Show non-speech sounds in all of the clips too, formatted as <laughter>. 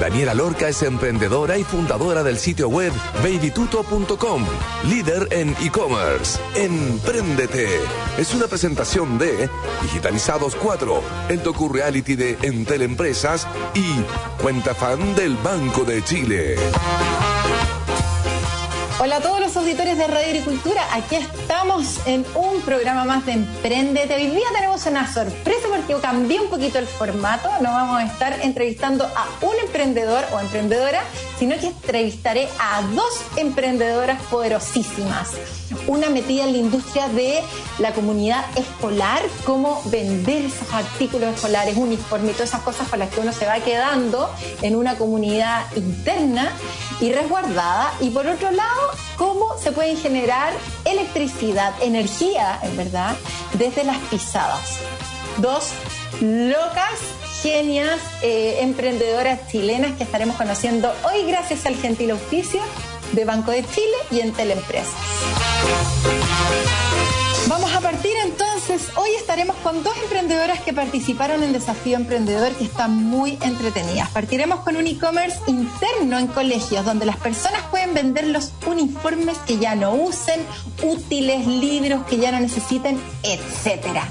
Daniela Lorca es emprendedora y fundadora del sitio web babytuto.com, líder en e-commerce. Empréndete. Es una presentación de Digitalizados 4, el docu reality de Entel Empresas y Cuenta Fan del Banco de Chile. Hola a todos los auditores de Radio Agricultura, aquí estamos en un programa más de Emprendete. Hoy día tenemos una sorpresa porque cambié un poquito el formato, no vamos a estar entrevistando a un emprendedor o emprendedora, sino que entrevistaré a dos emprendedoras poderosísimas. Una metida en la industria de la comunidad escolar, cómo vender esos artículos escolares, uniformes todas esas cosas con las que uno se va quedando en una comunidad interna y resguardada. Y por otro lado, cómo se puede generar electricidad, energía, en verdad, desde las pisadas. Dos locas, genias, eh, emprendedoras chilenas que estaremos conociendo hoy gracias al gentil oficio de Banco de Chile y en Teleempresas. Vamos a partir entonces. Hoy estaremos con dos emprendedoras que participaron en Desafío Emprendedor que están muy entretenidas. Partiremos con un e-commerce interno en colegios donde las personas pueden vender los uniformes que ya no usen, útiles, libros que ya no necesiten, etcétera.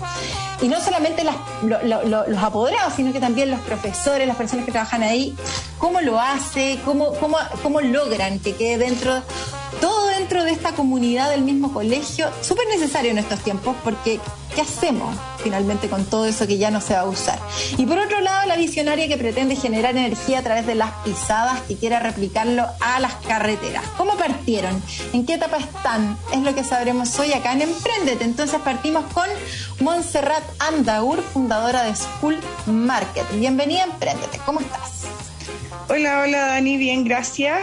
Y no solamente los apoderados, sino que también los profesores, las personas que trabajan ahí, cómo lo hace, cómo, cómo, cómo logran que quede dentro todo dentro de esta comunidad del mismo colegio, súper necesario en estos tiempos porque ¿qué hacemos finalmente con todo eso que ya no se va a usar? Y por otro lado, la visionaria que pretende generar energía a través de las pisadas y quiere replicarlo a las carreteras. ¿Cómo partieron? ¿En qué etapa están? Es lo que sabremos hoy acá en Emprendete. Entonces partimos con Montserrat Andaur, fundadora de School Market. Bienvenida a Emprendete. ¿Cómo estás? Hola, hola Dani, bien, gracias.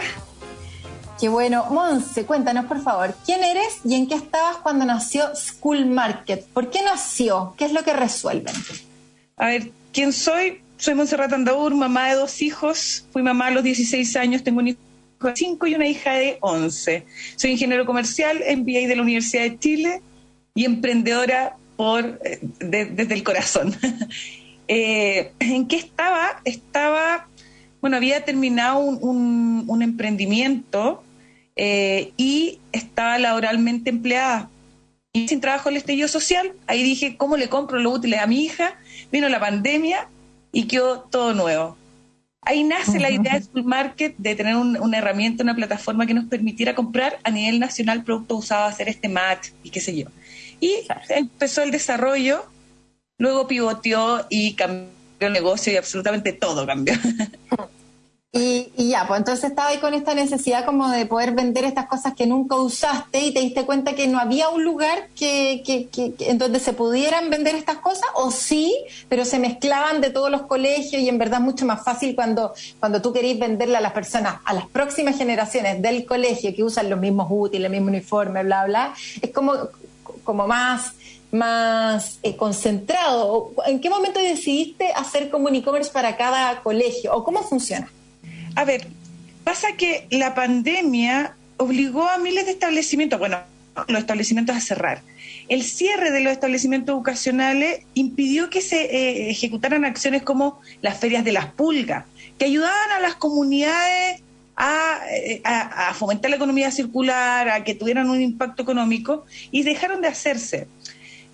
Qué bueno. Monse, cuéntanos por favor, ¿quién eres y en qué estabas cuando nació School Market? ¿Por qué nació? ¿Qué es lo que resuelven? A ver, ¿quién soy? Soy Montserrat Andaur, mamá de dos hijos. Fui mamá a los 16 años, tengo un hijo de 5 y una hija de 11. Soy ingeniero comercial, MBA de la Universidad de Chile y emprendedora por, eh, desde el corazón. <laughs> Eh, ¿En qué estaba? Estaba bueno, había terminado un, emprendimiento eh, y estaba laboralmente empleada. Y sin trabajo el estallido social, ahí dije, ¿cómo le compro los útiles a mi hija? Vino la pandemia y quedó todo nuevo. Ahí nace la idea de School Market de tener una herramienta, una plataforma que nos permitiera comprar a nivel nacional productos usados, hacer este match y qué sé yo. Y empezó el desarrollo, luego pivoteó y cambió el negocio y absolutamente todo cambió. Y, ya, pues entonces estaba ahí con esta necesidad como de poder vender estas cosas que nunca usaste y te diste cuenta que no había un lugar que, que, que, en donde se pudieran vender estas cosas, o sí, pero se mezclaban de todos los colegios y en verdad mucho más fácil cuando, cuando tú querís venderle a las personas, a las próximas generaciones del colegio que usan los mismos útiles, el mismo uniforme, bla, bla, es como, como más más eh, concentrado. ¿En qué momento decidiste hacer como un e-commerce para cada colegio o cómo funciona? A ver, pasa que la pandemia obligó a miles de establecimientos, bueno, los establecimientos a cerrar. El cierre de los establecimientos educacionales impidió que se eh, ejecutaran acciones como las ferias de las pulgas, que ayudaban a las comunidades eh, a, fomentar la economía circular, a que tuvieran un impacto económico, y dejaron de hacerse.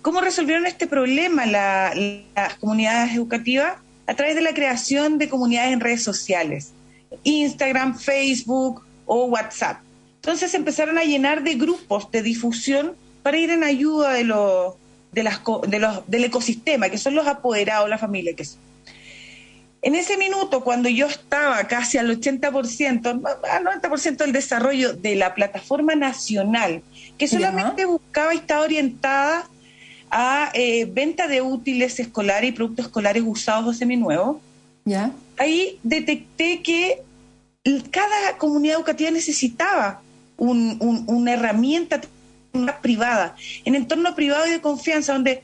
¿Cómo resolvieron este problema las comunidades educativas? A través de la creación de comunidades en redes sociales. Instagram, Facebook o WhatsApp. Entonces empezaron a llenar de grupos de difusión para ir en ayuda de los, de las, de los, del ecosistema, que son los apoderados, la familia. Que En ese minuto, cuando yo estaba casi al 80%, al 90% del desarrollo de la plataforma nacional, que solamente buscaba y estaba orientada a eh, venta de útiles escolares y productos escolares usados o seminuevos, ¿Ya? Ahí detecté que cada comunidad educativa necesitaba una herramienta privada, en entorno privado y de confianza, donde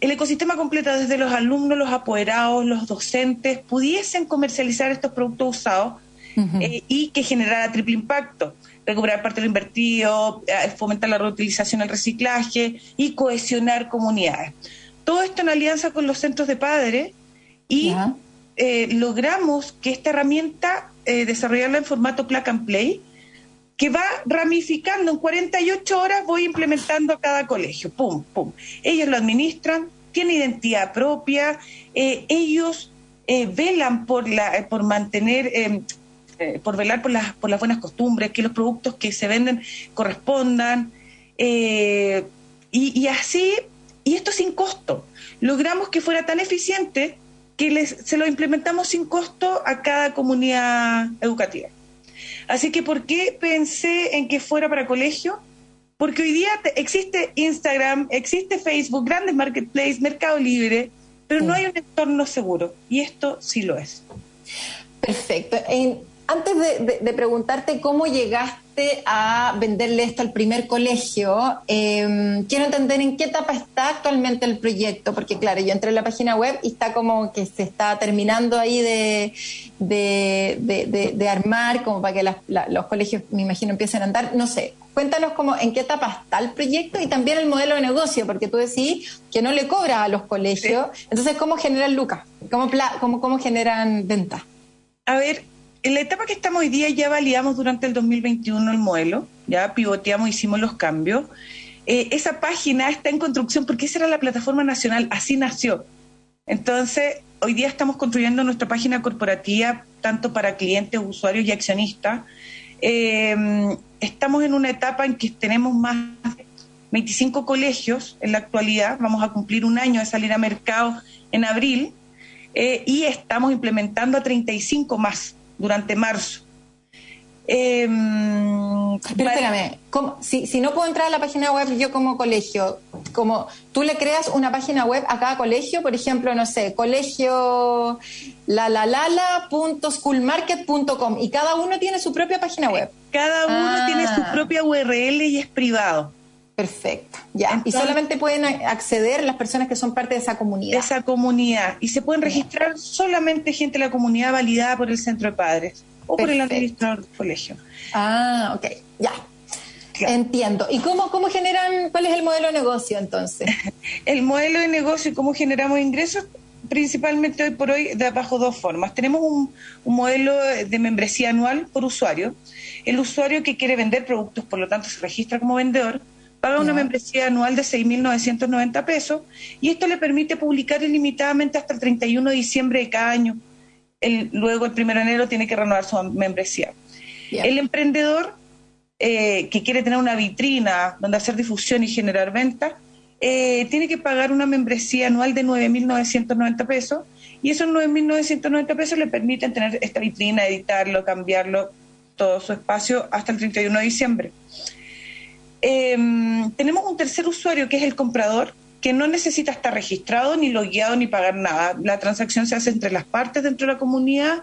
el ecosistema completo, desde los alumnos, los apoderados, los docentes, pudiesen comercializar estos productos usados eh, y que generara triple impacto. Recuperar parte de lo invertido, eh, fomentar la reutilización, el reciclaje y cohesionar comunidades. Todo esto en alianza con los centros de padres y eh, logramos que esta herramienta eh, desarrollarla en formato plug and play, que va ramificando en 48 horas, voy implementando a cada colegio, pum, pum. Ellos lo administran, tienen identidad propia, ellos velan por, la, por mantener eh, por velar por las, por las buenas costumbres, que los productos que se venden correspondan. Eh, y, así, y esto sin costo. Logramos que fuera tan eficiente que les, se lo implementamos sin costo a cada comunidad educativa. Así que, ¿por qué pensé en que fuera para colegio? Porque hoy día existe Instagram, existe Facebook, grandes marketplaces, Mercado Libre, pero no hay un entorno seguro. Y esto sí lo es. Perfecto. En, antes de, preguntarte cómo llegaste a venderle esto al primer colegio, em, quiero entender en qué etapa está actualmente el proyecto, porque claro, yo entré en la página web y está como que se está terminando ahí de, de, armar, como para que los colegios, me imagino, empiecen a andar. No sé, cuéntanos cómo, en qué etapa está el proyecto y también el modelo de negocio, porque tú decís que no le cobras a los colegios. Entonces, ¿cómo generan lucas? ¿Cómo, cómo, cómo generan ventas? A ver, en la etapa que estamos hoy día ya validamos durante el 2021 el modelo, ya pivoteamos, hicimos los cambios. Eh, esa página está en construcción porque esa era la plataforma nacional, así nació. Entonces, hoy día estamos construyendo nuestra página corporativa tanto para clientes, usuarios y accionistas. Eh, estamos en una etapa en que tenemos más de 25 colegios en la actualidad, vamos a cumplir un año de salir a mercado en abril eh, y estamos implementando a 35 más durante marzo. Eh, Pero espérame, si, si, no puedo entrar a la página web yo como colegio, como tú le creas una página web a cada colegio, por ejemplo, no sé, colegio la la la y cada uno tiene su propia página web. Cada uno tiene su ah. propia URL y es privado. Perfecto, ya. y solamente pueden acceder las personas que son parte de esa comunidad. De esa comunidad. Y se pueden registrar solamente gente de la comunidad validada por el centro de padres o por el administrador del colegio. Ah, ok, ya. Entiendo. ¿Y cómo, cómo generan, cuál es el modelo de negocio entonces? <laughs> el modelo de negocio y cómo generamos ingresos, principalmente hoy por hoy, de bajo dos formas. Tenemos un, un modelo de membresía anual por usuario. El usuario que quiere vender productos, por lo tanto, se registra como vendedor paga una membresía anual de 6.990 pesos y esto le permite publicar ilimitadamente hasta el 31 de diciembre de cada año. luego, el 1 de enero, tiene que renovar su membresía. El emprendedor eh, que quiere tener una vitrina donde hacer difusión y generar ventas, eh, tiene que pagar una membresía anual de 9.990 pesos y esos 9.990 pesos le permiten tener esta vitrina, editarlo, cambiarlo, todo su espacio hasta el 31 de diciembre. Em, tenemos un tercer usuario que es el comprador, que no necesita estar registrado, ni logueado, ni pagar nada. La transacción se hace entre las partes dentro de la comunidad,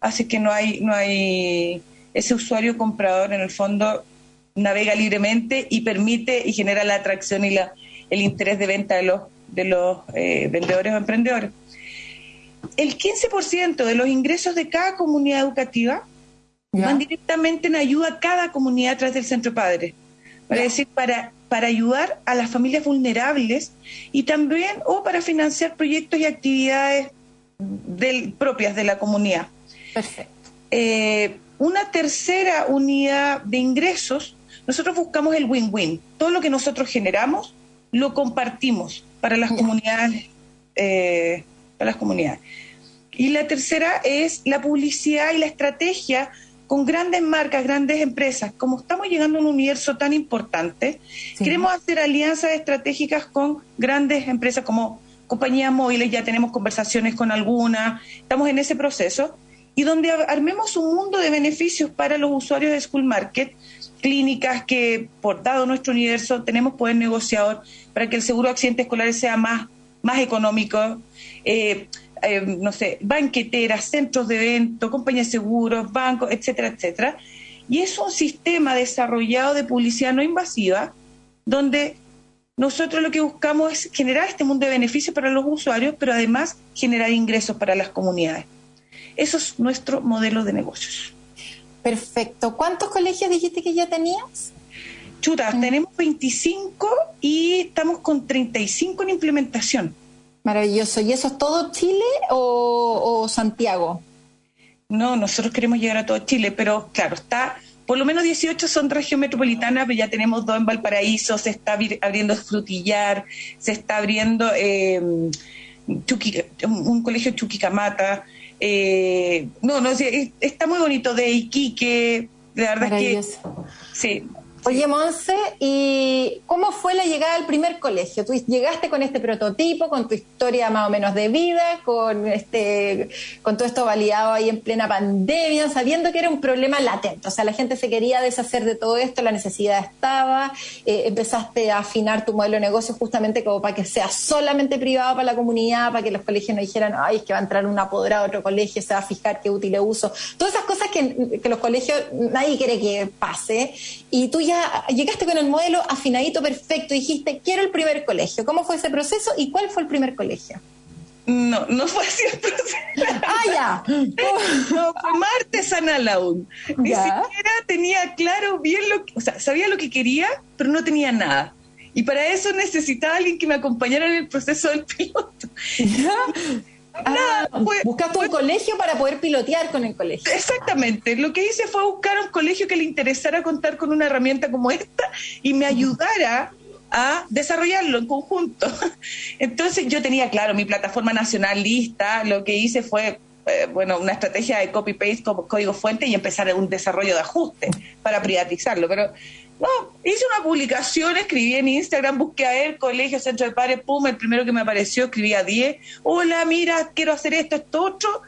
así que no hay, no hay ese usuario comprador en el fondo navega libremente y permite y genera la atracción y la, el interés de venta de los, de los eh, vendedores o emprendedores. El 15% de los ingresos de cada comunidad educativa van directamente en ayuda a cada comunidad a través del centro padre para decir, para, para ayudar a las familias vulnerables y también o para financiar proyectos y actividades del, propias de la comunidad. Perfecto. Eh, una tercera unidad de ingresos, nosotros buscamos el win-win. Todo lo que nosotros generamos lo compartimos para las comunidades, eh, para las comunidades. Y la tercera es la publicidad y la estrategia con grandes marcas, grandes empresas. Como estamos llegando a un universo tan importante, queremos hacer alianzas estratégicas con grandes empresas como compañías móviles, ya tenemos conversaciones con algunas, estamos en ese proceso, y donde armemos un mundo de beneficios para los usuarios de School Market, clínicas que, por dado nuestro universo, tenemos poder negociador para que el seguro de accidentes escolares sea más, más económico. Eh, eh, no sé, banqueteras, centros de eventos, compañías de seguros, bancos, etcétera, etcétera. Y es un sistema desarrollado de publicidad no invasiva, donde nosotros lo que buscamos es generar este mundo de beneficios para los usuarios, pero además generar ingresos para las comunidades. Eso es nuestro modelo de negocios. Perfecto. ¿Cuántos colegios dijiste que ya tenías? Chuta, tenemos 25 y estamos con 35 en implementación. Maravilloso. ¿Y eso es todo Chile o, Santiago? No, nosotros queremos llegar a todo Chile, pero claro, está, por lo menos 18 son región metropolitana, pero ya tenemos dos en Valparaíso, se está abriendo Frutillar, se está abriendo eh, un colegio Chuquicamata. Eh, no, no, está muy bonito de Iquique, la verdad es que... Sí, Oye, Monse, ¿y cómo fue la llegada al primer colegio? Tú llegaste con este prototipo, con tu historia más o menos de vida, con este, con todo esto validado ahí en plena pandemia, sabiendo que era un problema latente. O sea, la gente se quería deshacer de todo esto, la necesidad estaba, eh, empezaste a afinar tu modelo de negocio justamente como para que sea solamente privado para la comunidad, para que los colegios no dijeran, ay, es que va a entrar un apoderado a otro colegio, se va a fijar qué útil uso. Todas esas cosas que, los colegios nadie quiere que pase. Y tú ya llegaste con el modelo afinadito perfecto, dijiste, quiero el primer colegio. ¿Cómo fue ese proceso y cuál fue el primer colegio? No, no fue así el proceso. <laughs> Ah, ya. <laughs> No, fue más artesanal aún. Ni siquiera tenía claro bien lo que, o sea, sabía lo que quería, pero no tenía nada. Y para eso necesitaba alguien que me acompañara en el proceso del piloto. <laughs> Ah, buscaste un colegio para poder pilotear con el colegio. Exactamente. Lo que hice fue buscar un colegio que le interesara contar con una herramienta como esta y me ayudara a desarrollarlo en conjunto. <laughs> Entonces yo tenía, claro, mi plataforma nacional lista. Lo que hice fue eh, bueno, una estrategia de copy-paste como código fuente y empezar un desarrollo de ajuste para privatizarlo. Pero hice una publicación, escribí en Instagram, busqué a él, colegio, centro de padres, pum, el primero que me apareció, escribí a 10, hola, mira, quiero hacer esto, esto, otro.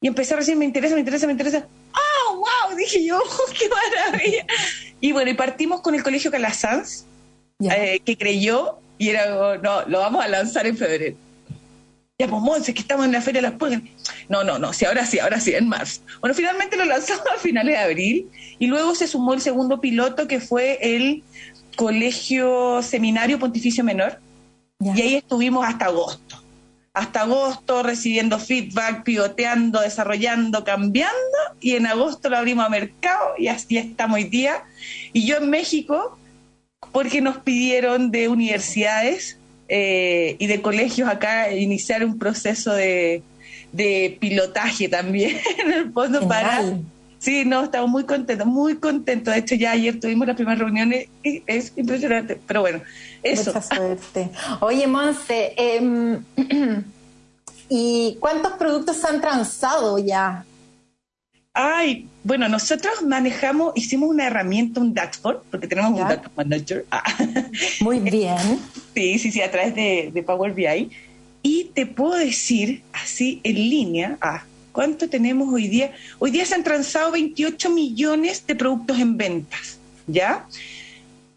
Y empecé a decir, me interesa, me interesa, me interesa. ¡Oh, wow! Dije yo, <laughs> ¡qué maravilla! Y bueno, y partimos con el colegio Calasanz, eh, que creyó, y era, no, lo vamos a lanzar en febrero ya pues Monse, que estamos en la Feria de las Puertas. No, no, no, sí, ahora sí, ahora sí, en marzo. Bueno, finalmente lo lanzamos <laughs> a finales de abril y luego se sumó el segundo piloto que fue el Colegio Seminario Pontificio Menor y ahí estuvimos hasta agosto. Hasta agosto recibiendo feedback, pivoteando, desarrollando, cambiando y en agosto lo abrimos a mercado y así estamos hoy día. Y yo en México, porque nos pidieron de universidades eh, y de colegios acá iniciar un proceso de, pilotaje también, <laughs> en el fondo, para... Sí, no, estamos muy contentos, muy contentos. De hecho, ya ayer tuvimos las primeras reuniones y es impresionante. Pero bueno, eso. Mucha suerte. Oye, Monse, em, <clears throat> ¿y cuántos productos han transado ya? Ay, bueno, nosotros manejamos, hicimos una herramienta, un dashboard, porque tenemos un data manager. Ah. <laughs> Muy bien. Sí, sí, sí, a través de, Power BI. Y te puedo decir, así en línea, ah, ¿cuánto tenemos hoy día? Hoy día se han transado 28 millones de productos en ventas, ¿ya?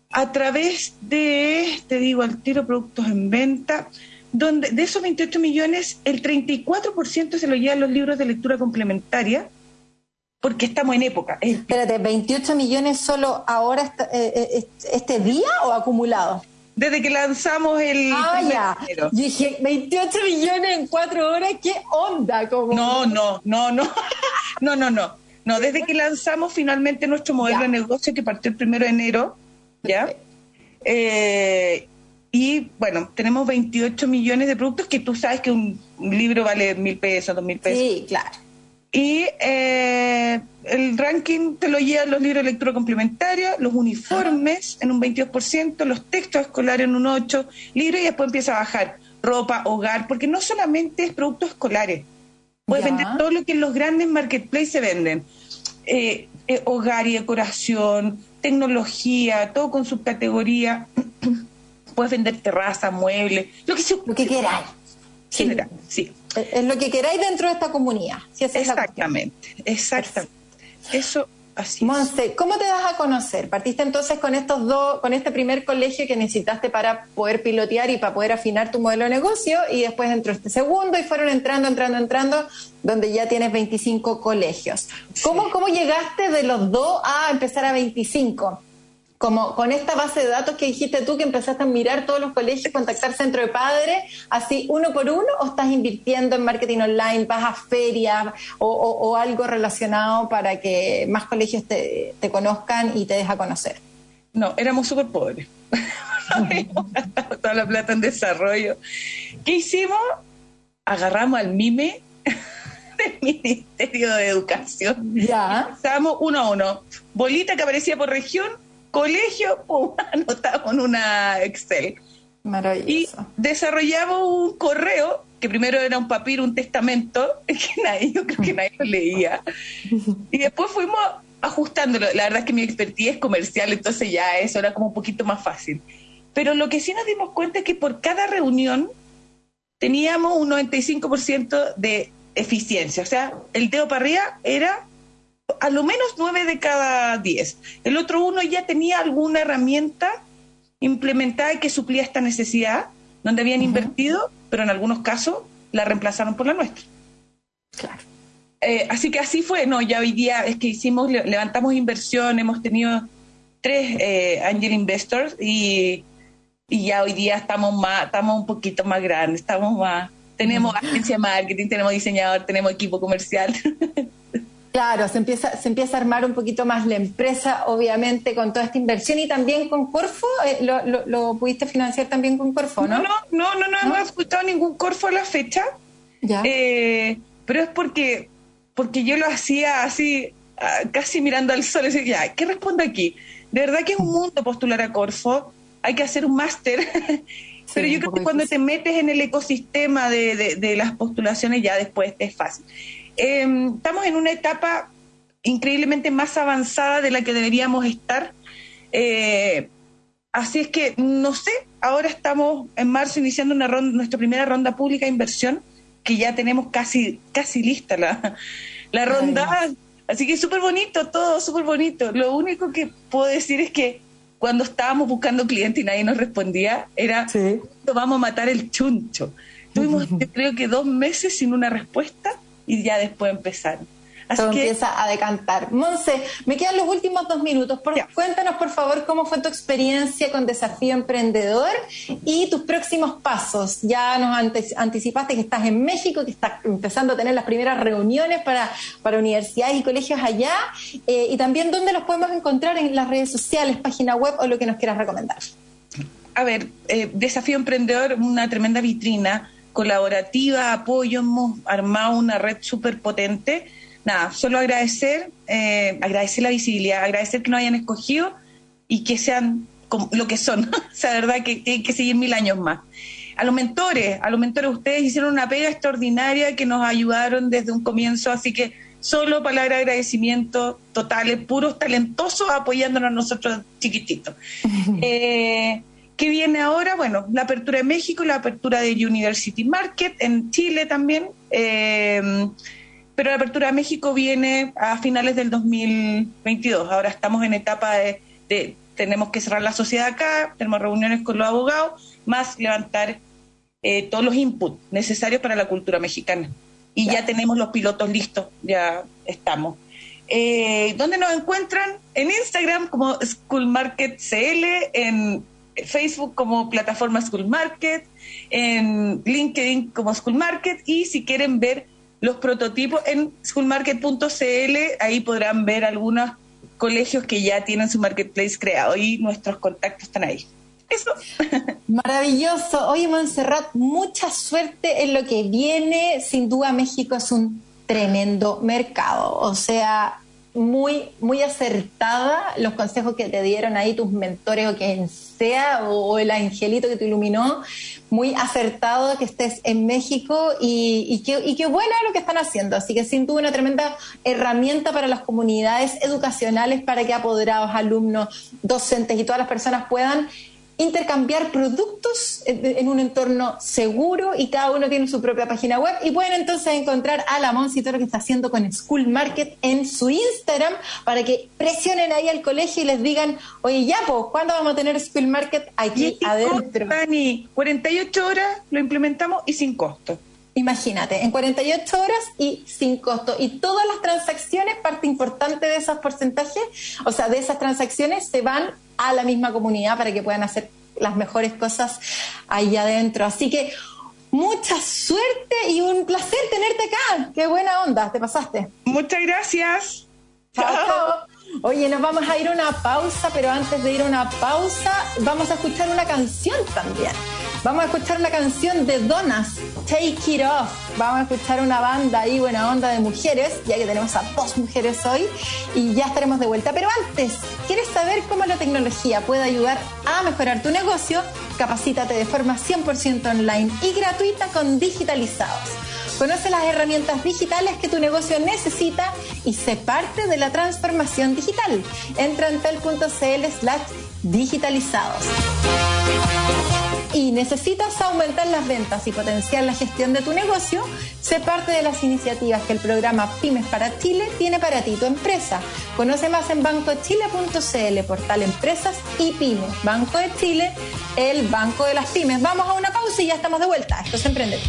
A través de, te digo al tiro, productos en venta, donde de esos 28 millones, el 34% se lo llevan los libros de lectura complementaria, porque estamos en época. Espérate, ¿28 millones solo ahora eh, eh, este día o acumulado? Desde que lanzamos el... Ah, ya. Yo dije, 28 millones en cuatro horas, ¿qué onda? Como... No, <laughs> no, no, no, no, no, no. No, desde que lanzamos finalmente nuestro modelo de negocio que partió el primero de enero, ¿ya? Eh, y bueno, tenemos 28 millones de productos que tú sabes que un libro vale mil pesos, dos mil pesos. Sí, claro. Y eh, el ranking te lo llevan los libros de lectura complementaria, los uniformes en un 22%, los textos escolares en un 8%, libros y después empieza a bajar ropa, hogar, porque no solamente es productos escolares. Puedes vender todo lo que en los grandes marketplaces se venden. Eh, eh, hogar y decoración, tecnología, todo con subcategoría. <clears throat> Puedes vender terraza, muebles, lo que, lo que quieras. General, sí. Es lo que queráis dentro de esta comunidad. exactamente, exactamente. Eso así. Monse, ¿cómo te das a conocer? Partiste entonces con estos dos, con este primer colegio que necesitaste para poder pilotear y para poder afinar tu modelo de negocio, y después entró este segundo y fueron entrando, entrando, entrando, donde ya tienes 25 colegios. ¿Cómo, ¿Cómo llegaste de los dos a empezar a 25? Como con esta base de datos que dijiste tú, que empezaste a mirar todos los colegios, contactar centro de padres, así uno por uno, o estás invirtiendo en marketing online, vas a ferias o, algo relacionado para que más colegios te, conozcan y te deja conocer? No, éramos súper pobres. <laughs> toda la plata en desarrollo. ¿Qué hicimos? Agarramos al MIME <laughs> del Ministerio de Educación. Ya. Estábamos uno a uno. Bolita que aparecía por región, colegio, <laughs> pum, anotamos en una Excel. Maravilloso. Y desarrollamos un correo, que primero era un papiro, un testamento, <laughs> que nadie, yo creo que nadie lo leía. <laughs> Y después fuimos ajustándolo. La verdad es que mi expertise es comercial, entonces ya eso era como un poquito más fácil. Pero lo que sí nos dimos cuenta es que por cada reunión teníamos un 95% de eficiencia. O sea, el dedo para arriba era a lo menos 9 de cada 10. El otro uno ya tenía alguna herramienta implementada que suplía esta necesidad, donde habían invertido, pero en algunos casos la reemplazaron por la nuestra. Claro. Eh, así que así fue, no, ya hoy día es que hicimos, levantamos inversión, hemos tenido tres eh, angel investors y, y, ya hoy día estamos más, estamos un poquito más grandes, estamos más, tenemos agencia de marketing, tenemos diseñador, tenemos equipo comercial. <laughs> Claro, se empieza, se empieza a armar un poquito más la empresa, obviamente, con toda esta inversión y también con Corfo. Eh, lo, lo, pudiste financiar también con Corfo, no? No, no, no, no, hemos escuchado ningún Corfo a la fecha. Ya. Eh, pero es porque, porque yo lo hacía así, ah, casi mirando al sol y decía, ¿qué respondo aquí? De verdad que es un mundo postular a Corfo, hay que hacer un máster. <laughs> pero yo creo que cuando te metes en el ecosistema de, de, de las postulaciones ya después es fácil. Em, estamos en una etapa increíblemente más avanzada de la que deberíamos estar. Eh, así es que, no sé, ahora estamos en marzo iniciando una ronda, nuestra primera ronda pública de inversión, que ya tenemos casi, casi lista la, la ronda. Así que súper bonito, todo súper bonito. Lo único que puedo decir es que cuando estábamos buscando cliente y nadie nos respondía, era, sí. vamos a matar el chuncho. Tuvimos, <laughs> creo que dos meses sin una respuesta y ya después empezar. Así que, empieza a decantar. Monse, me quedan los últimos dos minutos. cuéntanos, por favor, cómo fue tu experiencia con Desafío Emprendedor y tus próximos pasos. Ya nos anticipaste que estás en México, que estás empezando a tener las primeras reuniones para, para universidades y colegios allá. Eh, y también dónde los podemos encontrar en las redes sociales, página web o lo que nos quieras recomendar. A ver, eh, Desafío Emprendedor, una tremenda vitrina colaborativa, apoyo, hemos armado una red súper potente. Nada, solo agradecer, eh, agradecer la visibilidad, agradecer que nos hayan escogido y que sean como lo que son. <laughs> o sea, verdad que tienen que seguir mil años más. A los mentores, a los mentores, ustedes hicieron una pega extraordinaria que nos ayudaron desde un comienzo, así que solo palabra de agradecimiento totales, puros talentosos apoyándonos a nosotros chiquititos. <laughs> eh, ¿Qué viene ahora? Bueno, la apertura de México, la apertura de University Market en Chile también. Eh, pero la apertura de México viene a finales del 2022. Ahora estamos en etapa de, tenemos que cerrar la sociedad acá, tenemos reuniones con los abogados, más levantar eh, todos los inputs necesarios para la cultura mexicana. Y ya tenemos los pilotos listos, ya estamos. Eh, ¿Dónde nos encuentran? En Instagram como School Market CL, en Facebook como plataforma School Market, en LinkedIn como School Market y si quieren ver los prototipos en schoolmarket.cl, ahí podrán ver algunos colegios que ya tienen su marketplace creado y nuestros contactos están ahí. Eso. <laughs> Maravilloso. Oye, Montserrat, mucha suerte en lo que viene. Sin duda, México es un tremendo mercado. O sea, muy, muy acertada los consejos que te dieron ahí tus mentores o quien sea, o, el angelito que te iluminó, muy acertado que estés en México y, qué, y qué bueno lo que están haciendo. Así que sin duda una tremenda herramienta para las comunidades educacionales para que apoderados, alumnos, docentes y todas las personas puedan intercambiar productos en un entorno seguro y cada uno tiene su propia página web y pueden entonces encontrar a la Monsi todo lo que está haciendo con School Market en su Instagram para que presionen ahí al colegio y les digan, oye, ya, pues, ¿cuándo vamos a tener School Market aquí adentro? Dani, 48 horas lo implementamos y sin costo. Imagínate, en 48 horas y sin costo. Y todas las transacciones, parte importante de esos porcentajes, o sea, de esas transacciones se van a la misma comunidad para que puedan hacer las mejores cosas ahí adentro. Así que mucha suerte y un placer tenerte acá. Qué buena onda, te pasaste. Muchas gracias. Chao. Oye, nos vamos a ir a una pausa, pero antes de ir a una pausa, vamos a escuchar una canción también. Vamos a escuchar una canción de Donas, Take It Off. Vamos a escuchar una banda ahí, buena onda de mujeres, ya que tenemos a dos mujeres hoy, y ya estaremos de vuelta. Pero antes, ¿quieres saber cómo la tecnología puede ayudar a mejorar tu negocio? Capacítate de forma 100% online y gratuita con Digitalizados. Conoce las herramientas digitales que tu negocio necesita y sé parte de la transformación digital. Entra en tel.cl slash digitalizados. Y necesitas aumentar las ventas y potenciar la gestión de tu negocio, sé parte de las iniciativas que el programa Pymes para Chile tiene para ti, tu empresa. Conoce más en bancochile.cl, portal Empresas y Pymes. Banco de Chile, el banco de las pymes. Vamos a una pausa y ya estamos de vuelta. Esto es Emprender.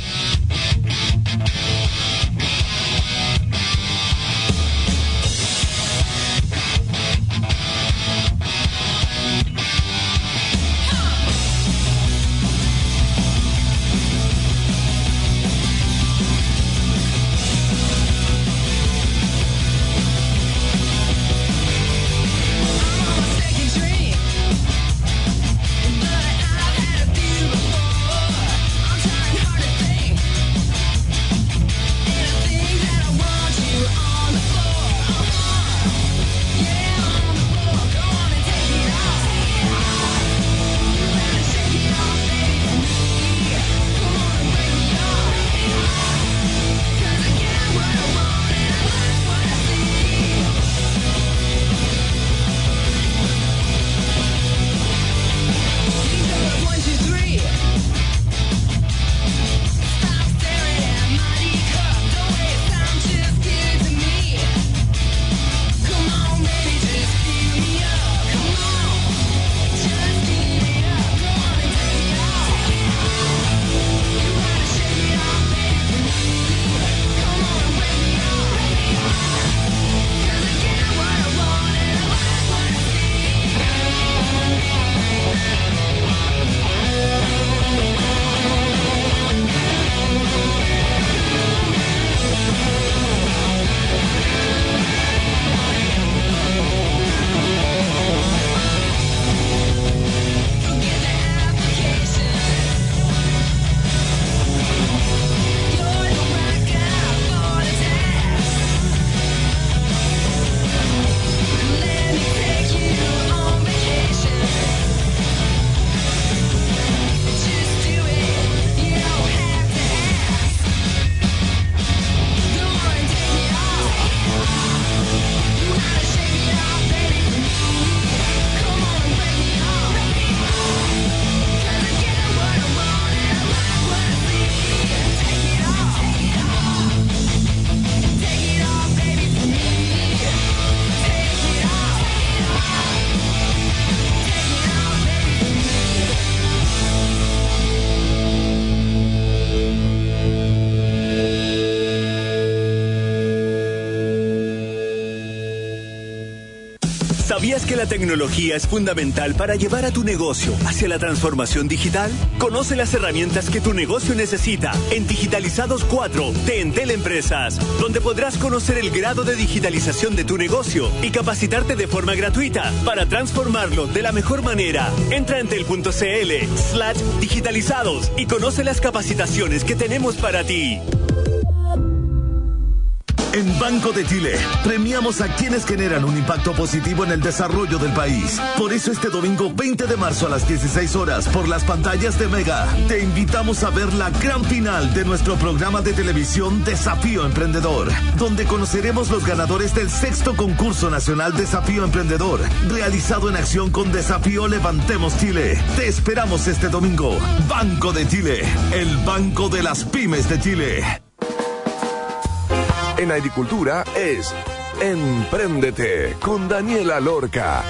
¿Sabías que la tecnología es fundamental para llevar a tu negocio hacia la transformación digital? Conoce las herramientas que tu negocio necesita en Digitalizados 4 de Entel Empresas, donde podrás conocer el grado de digitalización de tu negocio y capacitarte de forma gratuita para transformarlo de la mejor manera. Entra en entel.cl slash digitalizados y conoce las capacitaciones que tenemos para ti. En Banco de Chile, premiamos a quienes generan un impacto positivo en el desarrollo del país. Por eso este domingo 20 de marzo a las 16 horas por las pantallas de Mega, te invitamos a ver la gran final de nuestro programa de televisión Desafío Emprendedor, donde conoceremos los ganadores del sexto concurso nacional Desafío Emprendedor, realizado en acción con Desafío Levantemos Chile. Te esperamos este domingo. Banco de Chile, el banco de las pymes de Chile en agricultura es Empréndete con Daniela Lorca.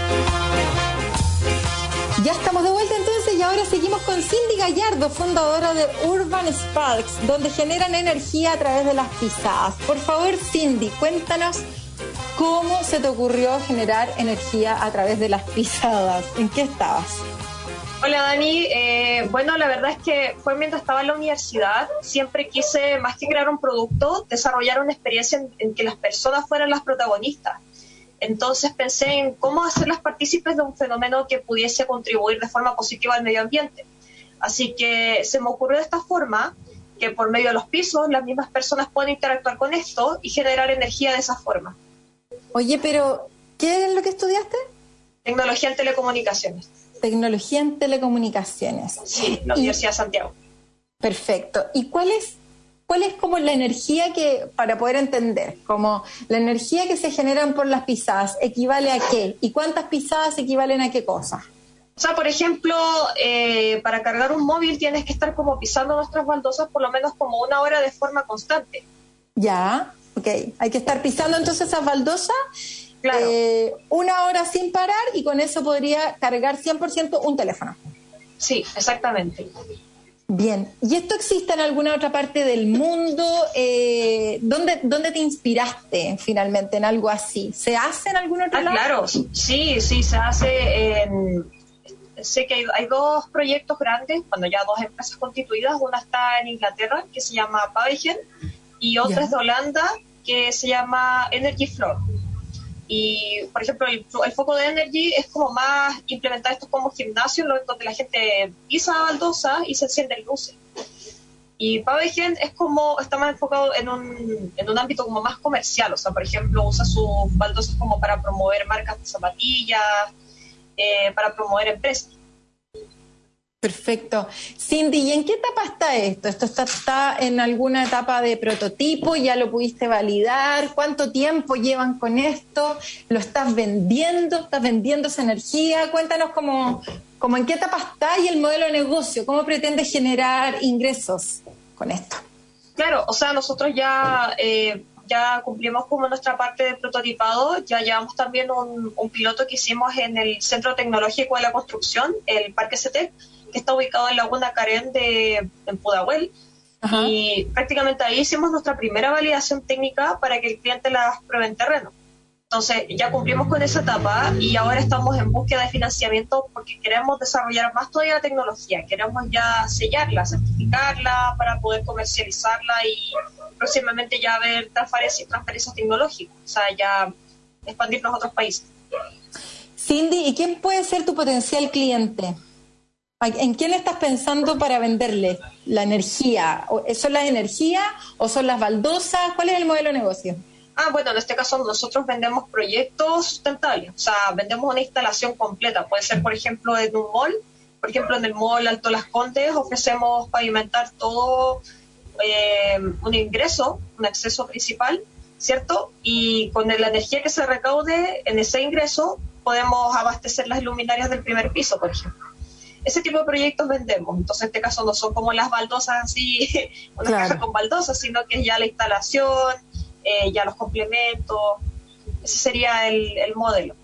Ya estamos de vuelta entonces y ahora seguimos con Cindy Gallardo, fundadora de Urban Sparks, donde generan energía a través de las pisadas. Por favor, Cindy, cuéntanos ¿Cómo se te ocurrió generar energía a través de las pisadas? ¿En qué estabas? Hola Dani, eh, bueno la verdad es que fue mientras estaba en la universidad, siempre quise más que crear un producto, desarrollar una experiencia en, que las personas fueran las protagonistas. Entonces pensé en cómo hacerlas partícipes de un fenómeno que pudiese contribuir de forma positiva al medio ambiente. Así que se me ocurrió de esta forma que por medio de los pisos las mismas personas pueden interactuar con esto y generar energía de esa forma. Oye, pero ¿qué es lo que estudiaste? Tecnología en telecomunicaciones. Tecnología en telecomunicaciones. Sí, la Universidad de Santiago. Perfecto. ¿Y cuál es, cuál es como la energía que, para poder entender, como la energía que se generan por las pisadas, equivale a qué? ¿Y cuántas pisadas equivalen a qué cosa? O sea, por ejemplo, eh, para cargar un móvil tienes que estar como pisando nuestras baldosas por lo menos como una hora de forma constante. Ya, ok. Hay que estar pisando entonces esas baldosas eh, una hora sin parar y con eso podría cargar 100% un teléfono. Sí, exactamente. Bien, ¿y esto existe en alguna otra parte del mundo? Eh, ¿dónde, ¿Dónde te inspiraste finalmente en algo así? ¿Se hace en algún otro ah, lado? Claro, sí, sí, se hace en... Sé que hay, dos proyectos grandes, cuando ya dos empresas constituidas, una está en Inglaterra, que se llama Pavegen, y otra es de Holanda, que se llama Energy Floor. Y, por ejemplo, el, foco de Energy es como más implementar esto como gimnasio, donde la gente pisa baldosa y se encienden luces. Y Pavegen es como, está más enfocado en un, en un ámbito como más comercial, o sea, por ejemplo, usa sus baldosas como para promover marcas de zapatillas, eh, para promover empresas. Perfecto. Cindy, ¿y en qué etapa está esto? ¿Esto está, en alguna etapa de prototipo? ¿Ya lo pudiste validar? ¿Cuánto tiempo llevan con esto? ¿Lo estás vendiendo? ¿Estás vendiendo esa energía? Cuéntanos cómo, cómo en qué etapa está y el modelo de negocio. ¿Cómo pretendes generar ingresos con esto? Claro, o sea, nosotros ya, eh, ya cumplimos como nuestra parte de prototipado. Ya llevamos también un, un piloto que hicimos en el Centro Tecnológico de la Construcción, el Parque CETEC que está ubicado en Laguna Carén de en Pudahuel. Y prácticamente ahí hicimos nuestra primera validación técnica para que el cliente las pruebe en terreno. Entonces ya cumplimos con esa etapa y ahora estamos en búsqueda de financiamiento porque queremos desarrollar más todavía la tecnología, queremos ya sellarla, certificarla para poder comercializarla y próximamente ya ver transferencias, transferencias tecnológicas, o sea, ya expandirnos a otros países. Cindy, ¿y quién puede ser tu potencial cliente? ¿En quién estás pensando para venderle la energía? ¿Son las energías o son las baldosas? ¿Cuál es el modelo de negocio? Ah, bueno, en este caso nosotros vendemos proyectos sustentables, o sea, vendemos una instalación completa. Puede ser, por ejemplo, en un mall. Por ejemplo, en el mall Alto Las Condes ofrecemos pavimentar todo eh, un ingreso, un acceso principal, ¿cierto? Y con la energía que se recaude en ese ingreso podemos abastecer las luminarias del primer piso, por ejemplo ese tipo de proyectos vendemos. Entonces, en este caso no son como las baldosas así, <laughs> una caja con baldosas, sino que es ya la instalación, eh, ya los complementos. Ese sería el, el modelo.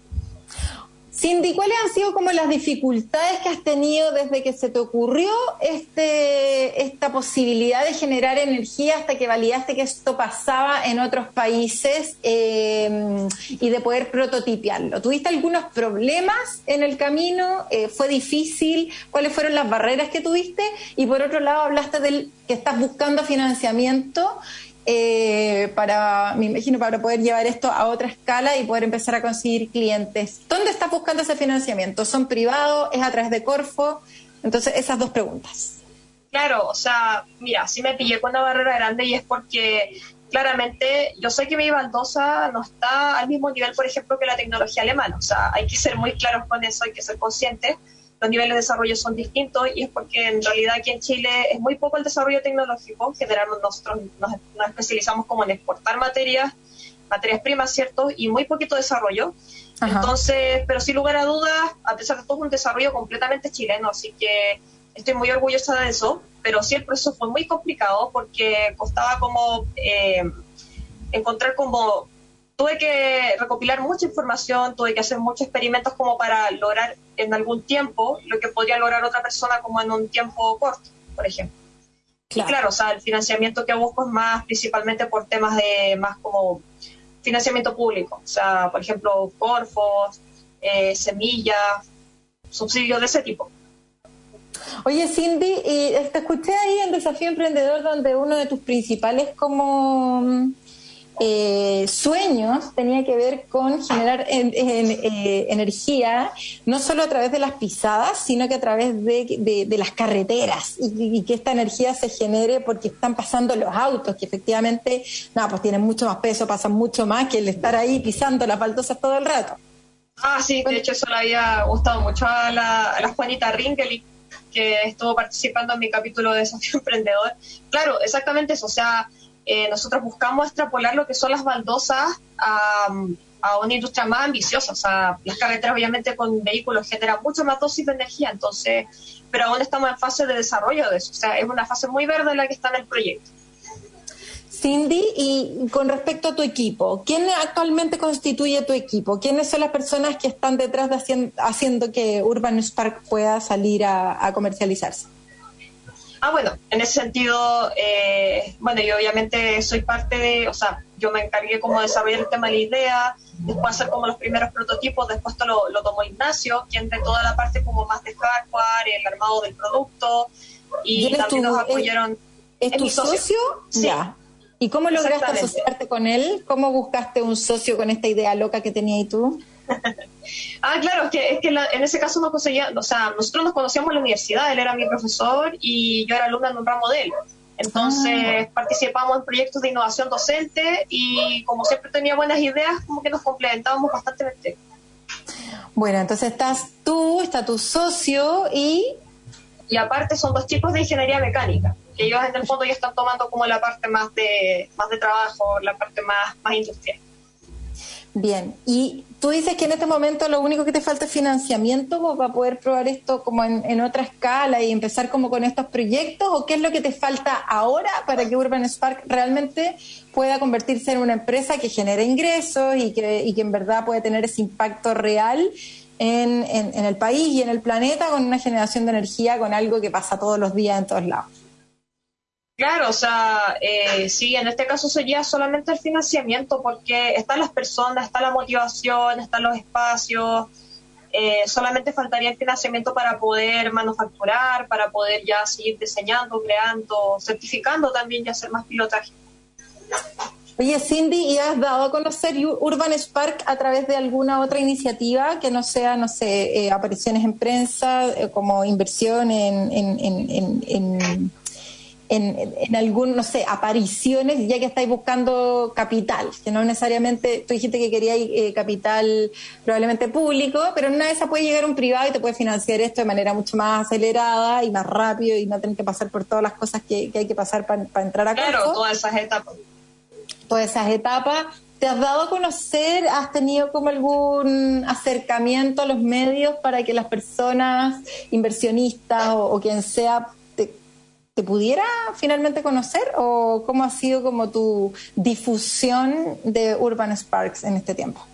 Cindy, ¿cuáles han sido como las dificultades que has tenido desde que se te ocurrió este, esta posibilidad de generar energía hasta que validaste que esto pasaba en otros países eh, y de poder prototipiarlo? ¿Tuviste algunos problemas en el camino? Eh, ¿Fue difícil? ¿Cuáles fueron las barreras que tuviste? Y por otro lado, hablaste del que estás buscando financiamiento eh, para, me imagino, para poder llevar esto a otra escala y poder empezar a conseguir clientes. ¿Dónde estás buscando ese financiamiento? ¿Son privados? ¿Es a través de Corfo? Entonces, esas dos preguntas. Claro, o sea, mira, sí me pillé con una barrera grande y es porque claramente yo sé que mi baldosa no está al mismo nivel, por ejemplo, que la tecnología alemana. O sea, hay que ser muy claros con eso, hay que ser conscientes los niveles de desarrollo son distintos y es porque en realidad aquí en Chile es muy poco el desarrollo tecnológico. Generalmente nosotros nos, especializamos como en exportar materias, materias primas, ¿cierto? Y muy poquito desarrollo. Entonces, pero sin lugar a dudas, a pesar de todo, es un desarrollo completamente chileno, así que estoy muy orgullosa de eso, pero sí el proceso fue muy complicado porque costaba como eh, encontrar como tuve que recopilar mucha información, tuve que hacer muchos experimentos como para lograr en algún tiempo lo que podría lograr otra persona como en un tiempo corto, por ejemplo. Claro. Y claro, o sea, el financiamiento que busco es más principalmente por temas de más como financiamiento público, o sea, por ejemplo, corfos, eh, semillas, subsidios de ese tipo. Oye, Cindy, y te escuché ahí en Desafío Emprendedor, donde uno de tus principales como eh, sueños tenía que ver con generar eh, energía, no solo a través de las pisadas, sino que a través de, las carreteras y, que esta energía se genere porque están pasando los autos, que efectivamente, no, pues tienen mucho más peso, pasan mucho más que el estar ahí pisando las baldosas todo el rato. Ah, sí, de hecho eso le había gustado mucho a la, a la Juanita Ringeli, que estuvo participando en mi capítulo de Desafío <laughs> Emprendedor. Claro, exactamente eso, o sea, eh, nosotros buscamos extrapolar lo que son las baldosas a, una industria más ambiciosa. O sea, las carreteras obviamente con vehículos generan mucho más dosis de energía, entonces, pero aún estamos en fase de desarrollo de eso. O sea, es una fase muy verde en la que está en el proyecto. Cindy, y con respecto a tu equipo, ¿quién actualmente constituye tu equipo? ¿Quiénes son las personas que están detrás de haciendo, que Urban Spark pueda salir a comercializarse? Ah, bueno, en ese sentido, eh, bueno, yo obviamente soy parte de, o sea, yo me encargué como de desarrollar el tema de la idea, después hacer como los primeros prototipos, después lo, lo tomó Ignacio, quien de toda la parte como más de hardware, el armado del producto, y, también nos apoyaron. ¿Es, tu socio? Ya. ¿Y cómo lograste asociarte con él? ¿Cómo buscaste un socio con esta idea loca que tenías tú? Ah, claro, es que, es que en ese caso no conseguía, o sea, nosotros nos conocíamos en la universidad, él era mi profesor y yo era alumna en un ramo de él. Entonces ah. participamos en proyectos de innovación docente y como siempre tenía buenas ideas, como que nos complementábamos bastante. Bueno, entonces estás tú, está tu socio y... Y aparte son dos chicos de ingeniería mecánica, que ellos en el fondo ya están tomando como la parte más de, más de trabajo, la parte más, más industrial. Bien, y tú dices que en este momento lo único que te falta es financiamiento para poder probar esto como en, otra escala y empezar como con estos proyectos, o qué es lo que te falta ahora para que Urban Spark realmente pueda convertirse en una empresa que genere ingresos y que, y que en verdad puede tener ese impacto real en, en el país y en el planeta con una generación de energía, con algo que pasa todos los días en todos lados. Claro, o sea, eh, sí, en este caso sería solamente el financiamiento porque están las personas, está la motivación, están los espacios, eh, solamente faltaría el financiamiento para poder manufacturar, para poder ya seguir diseñando, creando, certificando también y hacer más pilotaje. Oye, Cindy, ¿y has dado a conocer Urban Spark a través de alguna otra iniciativa que no sea, no sé, eh, apariciones en prensa, como inversión en, en en, algún, no sé, apariciones, ya que estáis buscando capital, que no necesariamente, tú dijiste que querías eh, capital probablemente público, pero en una de esas puede llegar un privado y te puede financiar esto de manera mucho más acelerada y más rápido y no tener que pasar por todas las cosas que, hay que pasar para entrar a Claro, todas esas etapas. Todas esas etapas. ¿Te has dado a conocer, has tenido como algún acercamiento a los medios para que las personas, inversionistas o, o quien sea, te pudiera finalmente conocer o cómo ha sido como tu difusión de Urban Sparks en este tiempo?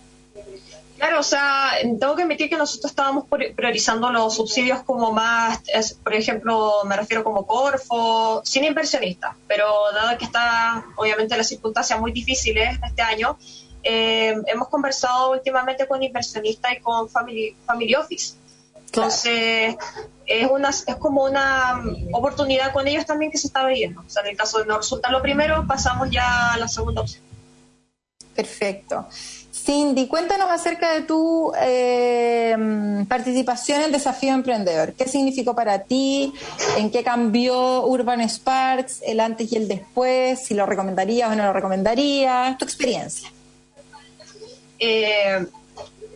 Claro, o sea, tengo que admitir que nosotros estábamos priorizando los subsidios como más, por ejemplo, me refiero como Corfo, sin inversionistas, pero dado que está obviamente las circunstancias muy difíciles este año, eh, hemos conversado últimamente con inversionistas y con Family, family Office. Entonces, es, una, es como una oportunidad con ellos también que se está viendo. O sea, en el caso de no resultar lo primero, pasamos ya a la segunda opción. Perfecto. Cindy, cuéntanos acerca de tu eh, participación en Desafío Emprendedor. ¿Qué significó para ti? ¿En qué cambió Urban Sparks? ¿El antes y el después? ¿Si lo recomendarías o no lo recomendarías? ¿Tu experiencia? Eh,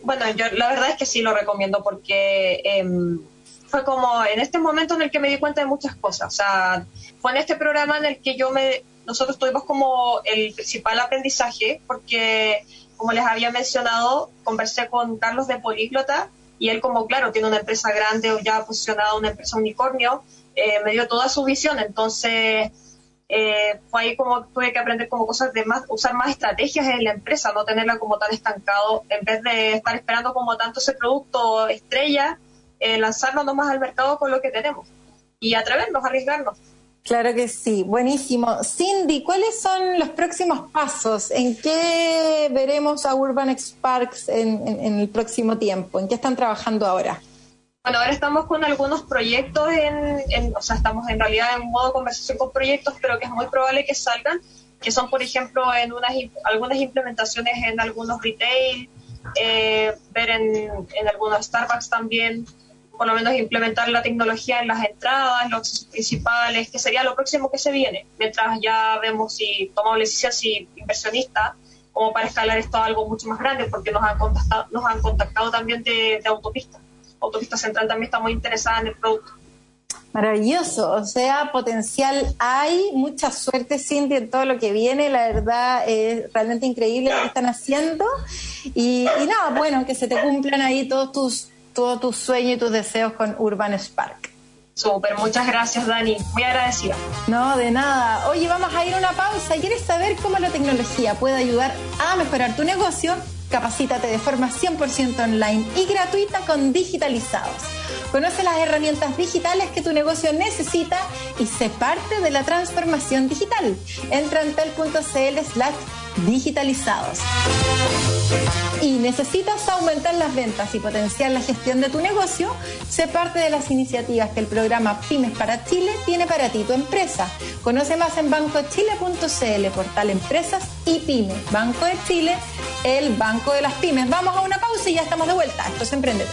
bueno, yo la verdad es que sí lo recomiendo porque em, fue como en este momento en el que me di cuenta de muchas cosas. O sea, fue en este programa en el que yo me, nosotros tuvimos como el principal aprendizaje porque, como les había mencionado, conversé con Carlos de Políglota y él como, claro, tiene una empresa grande o ya ha posicionado una empresa unicornio, eh, me dio toda su visión. Entonces, eh, fue ahí como tuve que aprender como cosas de más, usar más estrategias en la empresa, no tenerla como tan estancado, en vez de estar esperando como tanto ese producto estrella, eh, lanzarnos nomás al mercado con lo que tenemos y atrevernos, arriesgarnos. Claro que sí, buenísimo. Cindy, ¿cuáles son los próximos pasos? ¿En qué veremos a Urban Sparks en, en, el próximo tiempo? ¿En qué están trabajando ahora? Bueno, ahora estamos con algunos proyectos, en, o sea, estamos en realidad en modo conversación con proyectos, pero que es muy probable que salgan, que son, por ejemplo, en unas algunas implementaciones en algunos retail, eh, ver en, en algunos Starbucks también, por lo menos implementar la tecnología en las entradas, en los accesos principales, que sería lo próximo que se viene, mientras ya vemos si tomamos decisiones si inversionistas, como para escalar esto a algo mucho más grande, porque nos han contactado, nos han contactado también de, de autopista. Autopista Central también está muy interesada en el producto. Maravilloso, o sea, potencial hay, mucha suerte Cindy en todo lo que viene, la verdad es realmente increíble lo que están haciendo y, y nada, bueno, que se te cumplan ahí todos tus todos tus sueños y tus deseos con Urban Spark. Súper, muchas gracias Dani, muy agradecida. No, de nada. Oye, vamos a ir a una pausa. ¿Quieres saber cómo la tecnología puede ayudar a mejorar tu negocio? Capacítate de forma 100% online y gratuita con Digitalizados. Conoce las herramientas digitales que tu negocio necesita y sé parte de la transformación digital. Entra en tel.cl slash digitalizados. Y necesitas aumentar las ventas y potenciar la gestión de tu negocio, sé parte de las iniciativas que el programa Pymes para Chile tiene para ti, tu empresa. Conoce más en bancochile.cl, portal Empresas y Pymes. Banco de Chile, el banco de las pymes. Vamos a una pausa y ya estamos de vuelta. Esto es Emprendedor.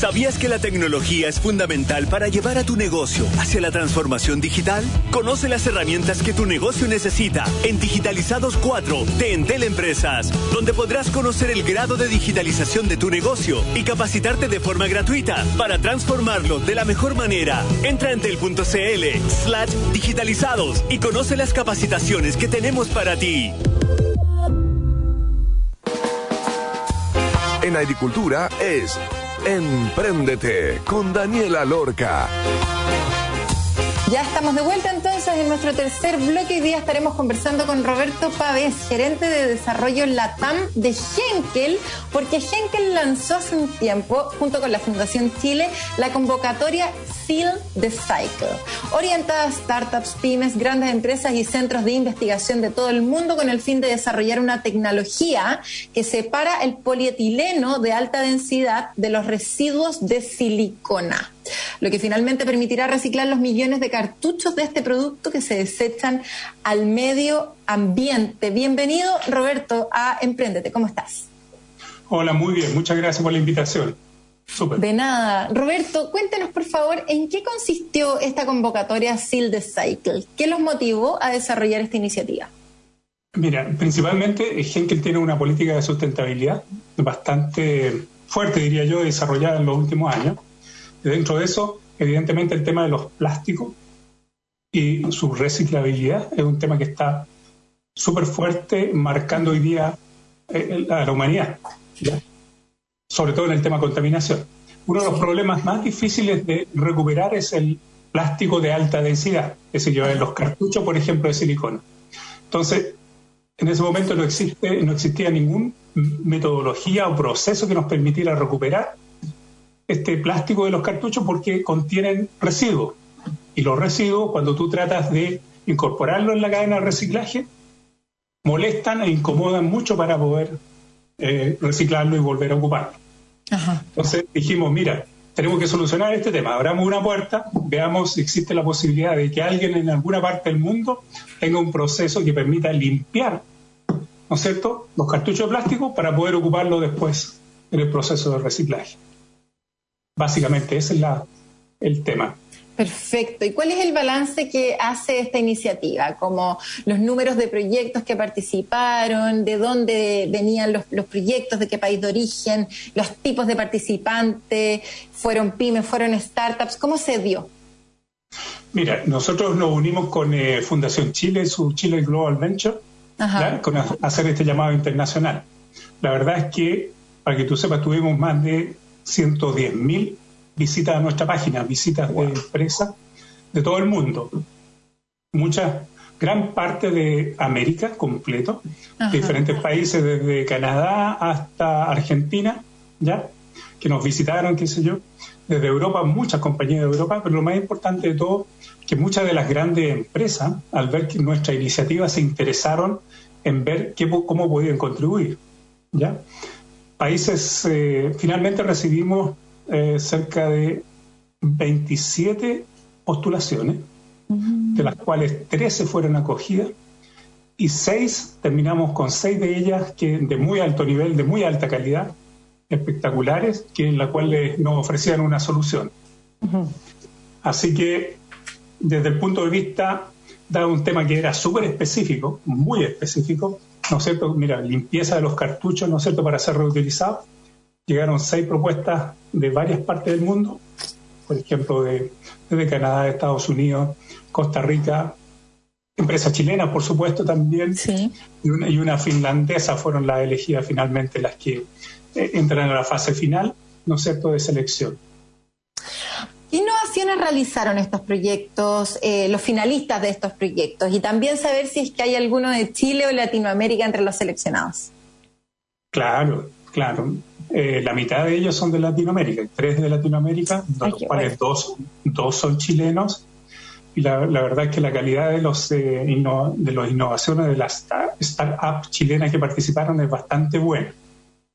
¿Sabías que la tecnología es fundamental para llevar a tu negocio hacia la transformación digital? Conoce las herramientas que tu negocio necesita en Digitalizados 4 de Entel Empresas, donde podrás conocer el grado de digitalización de tu negocio y capacitarte de forma gratuita para transformarlo de la mejor manera. Entra en entel.cl slash digitalizados y conoce las capacitaciones que tenemos para ti. En agricultura es Empréndete con Daniela Lorca. Ya estamos de vuelta entonces en nuestro tercer bloque. Hoy día estaremos conversando con Roberto Pavés, gerente de desarrollo LATAM de Henkel, porque Henkel lanzó hace un tiempo, junto con la Fundación Chile, la convocatoria Seal the Cycle, orientada a startups, pymes, grandes empresas y centros de investigación de todo el mundo con el fin de desarrollar una tecnología que separa el polietileno de alta densidad de los residuos de silicona lo que finalmente permitirá reciclar los millones de cartuchos de este producto que se desechan al medio ambiente. Bienvenido, Roberto, a Emprendete. ¿Cómo estás? Hola, muy bien. Muchas gracias por la invitación. De nada. Roberto, cuéntenos por favor en qué consistió esta convocatoria Seal the Cycle. ¿Qué los motivó a desarrollar esta iniciativa? Mira, principalmente Henkel tiene una política de sustentabilidad bastante fuerte, diría yo, desarrollada en los últimos años dentro de eso, evidentemente, el tema de los plásticos y su reciclabilidad es un tema que está súper fuerte, marcando hoy día eh, a la humanidad, sobre todo en el tema contaminación. Uno de los problemas más difíciles de recuperar es el plástico de alta densidad, es decir, los cartuchos, por ejemplo, de silicona. Entonces, en ese momento no, existe, no existía ninguna metodología o proceso que nos permitiera recuperar este plástico de los cartuchos porque contienen residuos. Y los residuos, cuando tú tratas de incorporarlo en la cadena de reciclaje, molestan e incomodan mucho para poder eh, reciclarlo y volver a ocuparlo. Entonces dijimos, mira, tenemos que solucionar este tema. Abramos una puerta, veamos si existe la posibilidad de que alguien en alguna parte del mundo tenga un proceso que permita limpiar, ¿no es cierto?, los cartuchos de plástico para poder ocuparlo después en el proceso de reciclaje. Básicamente, ese es la, el tema. Perfecto. ¿Y cuál es el balance que hace esta iniciativa? Como los números de proyectos que participaron, de dónde venían los, proyectos, de qué país de origen, los tipos de participantes, fueron pymes, fueron startups, ¿cómo se dio? Mira, nosotros nos unimos con eh, Fundación Chile, su Chile Global Venture, con hacer este llamado internacional. La verdad es que, para que tú sepas, tuvimos más de 110 mil visitas a nuestra página, visitas de empresas de todo el mundo. Muchas, gran parte de América completo, diferentes países, desde Canadá hasta Argentina, ¿ya? Que nos visitaron, qué sé yo. Desde Europa, muchas compañías de Europa, pero lo más importante de todo, que muchas de las grandes empresas, al ver que nuestra iniciativa, se interesaron en ver qué, cómo podían contribuir, ¿ya? Países, eh, finalmente recibimos eh, cerca de 27 postulaciones, de las cuales 13 fueron acogidas y 6, terminamos con 6 de ellas que de muy alto nivel, de muy alta calidad, espectaculares, que en la cual nos ofrecían una solución. Así que desde el punto de vista, dado un tema que era súper específico, muy específico, ¿no es cierto? Mira, limpieza de los cartuchos, ¿no es cierto?, para ser reutilizados llegaron seis propuestas de varias partes del mundo, por ejemplo, de, desde Canadá, Estados Unidos, Costa Rica, empresas chilenas, por supuesto, también, y, una, y, una, finlandesa fueron las elegidas finalmente las que eh, entran a la fase final, ¿no es cierto?, de selección. ¿Qué innovaciones realizaron estos proyectos, eh, los finalistas de estos proyectos? Y también saber si es que hay alguno de Chile o Latinoamérica entre los seleccionados. Claro, claro. Eh, la mitad de ellos son de Latinoamérica, tres de Latinoamérica, de los cuales dos, dos, son chilenos. Y la, verdad es que la calidad de los eh, de las innovaciones de las startups chilenas que participaron es bastante buena,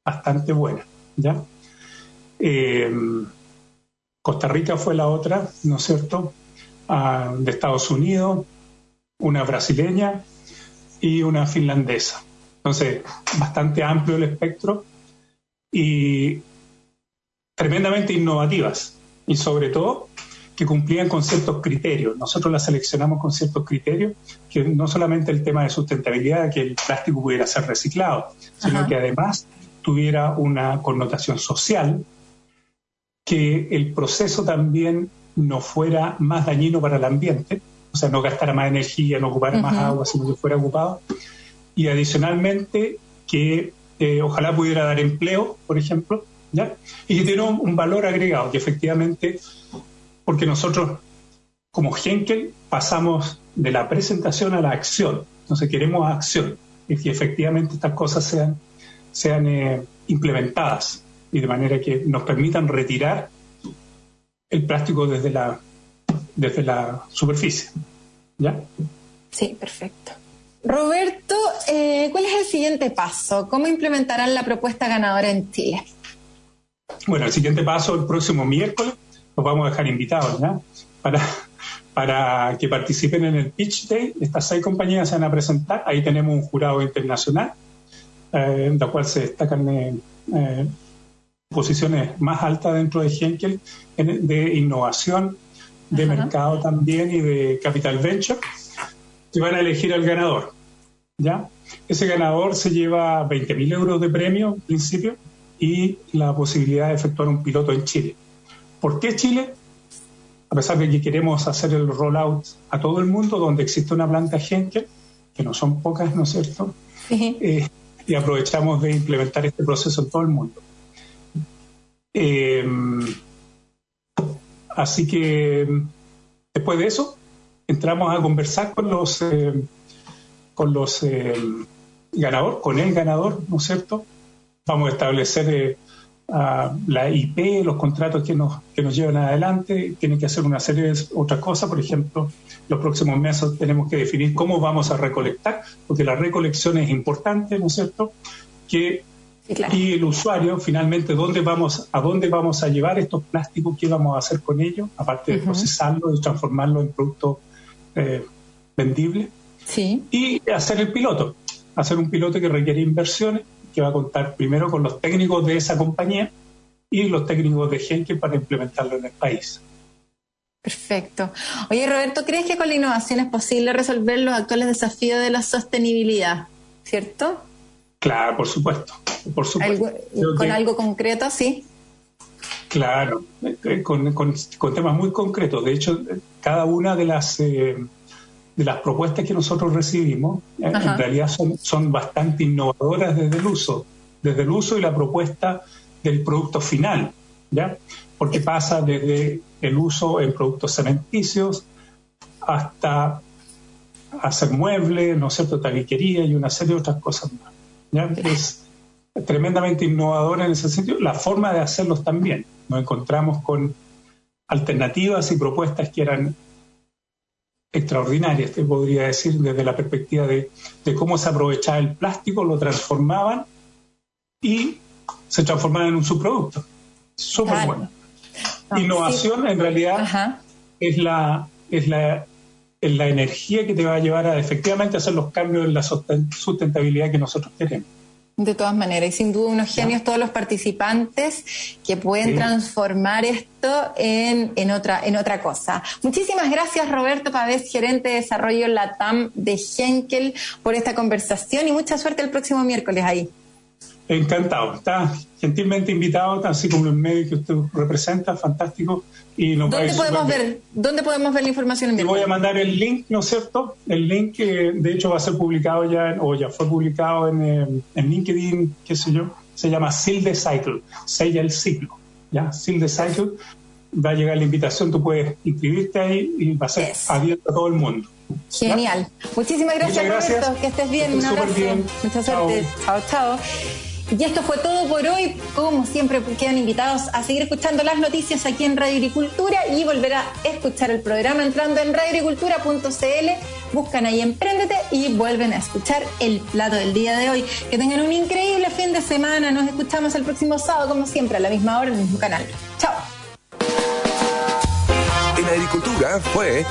bastante buena. ¿ya? Eh, Costa Rica fue la otra, ¿no es cierto? Ah, de Estados Unidos, una brasileña y una finlandesa. Entonces, bastante amplio el espectro y tremendamente innovativas y sobre todo que cumplían con ciertos criterios. Nosotros las seleccionamos con ciertos criterios, que no solamente el tema de sustentabilidad, que el plástico pudiera ser reciclado, sino que además tuviera una connotación social, que el proceso también no fuera más dañino para el ambiente, o sea, no gastara más energía, no ocupara más agua, sino que fuera ocupado, y adicionalmente que eh, ojalá pudiera dar empleo, por ejemplo, ¿ya? y que tiene un, valor agregado, que efectivamente, porque nosotros como Henkel pasamos de la presentación a la acción, entonces queremos acción, y que efectivamente estas cosas sean, sean eh, implementadas y de manera que nos permitan retirar el plástico desde la, desde la superficie. ¿Ya? Sí, perfecto. Roberto, eh, ¿cuál es el siguiente paso? ¿Cómo implementarán la propuesta ganadora en Chile? Bueno, el siguiente paso, el próximo miércoles, los vamos a dejar invitados ¿ya? para, para que participen en el Pitch Day. Estas seis compañías se van a presentar. Ahí tenemos un jurado internacional, eh, en la cual se destacan eh, posiciones más altas dentro de Henkel de innovación, de mercado también y de capital venture. Se van a elegir al ganador. ¿ya? Ese ganador se lleva 20.000 euros de premio en principio y la posibilidad de efectuar un piloto en Chile. ¿Por qué Chile? A pesar de que queremos hacer el rollout a todo el mundo, donde existe una planta Henkel, que no son pocas, ¿no es cierto? Eh, y aprovechamos de implementar este proceso en todo el mundo. Eh, así que después de eso, entramos a conversar con los eh, con los eh, ganador, con el ganador, ¿no es cierto? Vamos a establecer eh, la IP, los contratos que nos, que nos llevan adelante, tienen que hacer una serie de otras cosas, por ejemplo, los próximos meses tenemos que definir cómo vamos a recolectar, porque la recolección es importante, ¿no es cierto? Que y el usuario finalmente dónde vamos a dónde vamos a llevar estos plásticos qué vamos a hacer con ellos aparte de procesarlo y transformarlo en producto eh, vendible y hacer el piloto, hacer un piloto que requiere inversiones, que va a contar primero con los técnicos de esa compañía y los técnicos de Genke para implementarlo en el país. Perfecto. Oye, Roberto, ¿crees que con la innovación es posible resolver los actuales desafíos de la sostenibilidad? ¿Cierto? Claro, por supuesto. Por supuesto. ¿Con algo concreto, sí? Claro, eh, con, temas muy concretos. De hecho, cada una de las, eh, de las propuestas que nosotros recibimos eh, en realidad son, son bastante innovadoras desde el uso, desde el uso y la propuesta del producto final, ¿ya? Porque pasa desde el uso en productos cementicios hasta hacer muebles, ¿no es cierto?, tabiquería y una serie de otras cosas más. ¿Ya? Es tremendamente innovadora en ese sentido. La forma de hacerlos también. Nos encontramos con alternativas y propuestas que eran extraordinarias, te podría decir, desde la perspectiva de, cómo se aprovechaba el plástico, lo transformaban y se transformaban en un subproducto. Súper bueno. Innovación en realidad es la, es la es la energía que te va a llevar a efectivamente hacer los cambios en la sustentabilidad que nosotros queremos. De todas maneras, y sin duda unos genios todos los participantes que pueden transformar esto en, en, otra, en otra cosa. Muchísimas gracias Roberto Pavés, gerente de desarrollo LATAM de Henkel, por esta conversación y mucha suerte el próximo miércoles ahí. Encantado, está gentilmente invitado, así como el medio que usted representa, fantástico. Y ¿Dónde, podemos ver, ¿Dónde podemos ver la información? En Te voy a mandar el link, ¿no es cierto? El link que de hecho va a ser publicado ya, o ya fue publicado en, eh, en LinkedIn, qué sé yo, se llama Seal the Cycle, sella el ciclo, ¿ya? Seal the Cycle, va a llegar la invitación, tú puedes inscribirte ahí y va a ser abierto a todo el mundo. Genial. Muchísimas gracias, Roberto. Que estés bien. Un abrazo. Mucha suerte. chao. chao. Y esto fue todo por hoy. Como siempre, quedan invitados a seguir escuchando las noticias aquí en Radio Agricultura y volver a escuchar el programa entrando en radioagricultura.cl. Buscan ahí Emprendete y vuelven a escuchar el plato del día de hoy. Que tengan un increíble fin de semana. Nos escuchamos el próximo sábado, como siempre, a la misma hora en el mismo canal. Chao. En Agricultura fue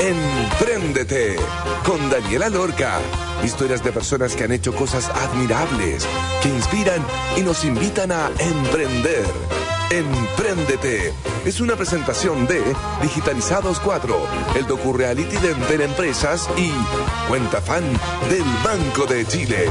Emprendete con Daniela Lorca. Historias de personas que han hecho cosas admirables, que inspiran y nos invitan a emprender. Emprendete es una presentación de Digitalizados 4, el docu-reality de Enter Empresas y Cuenta Fan del Banco de Chile.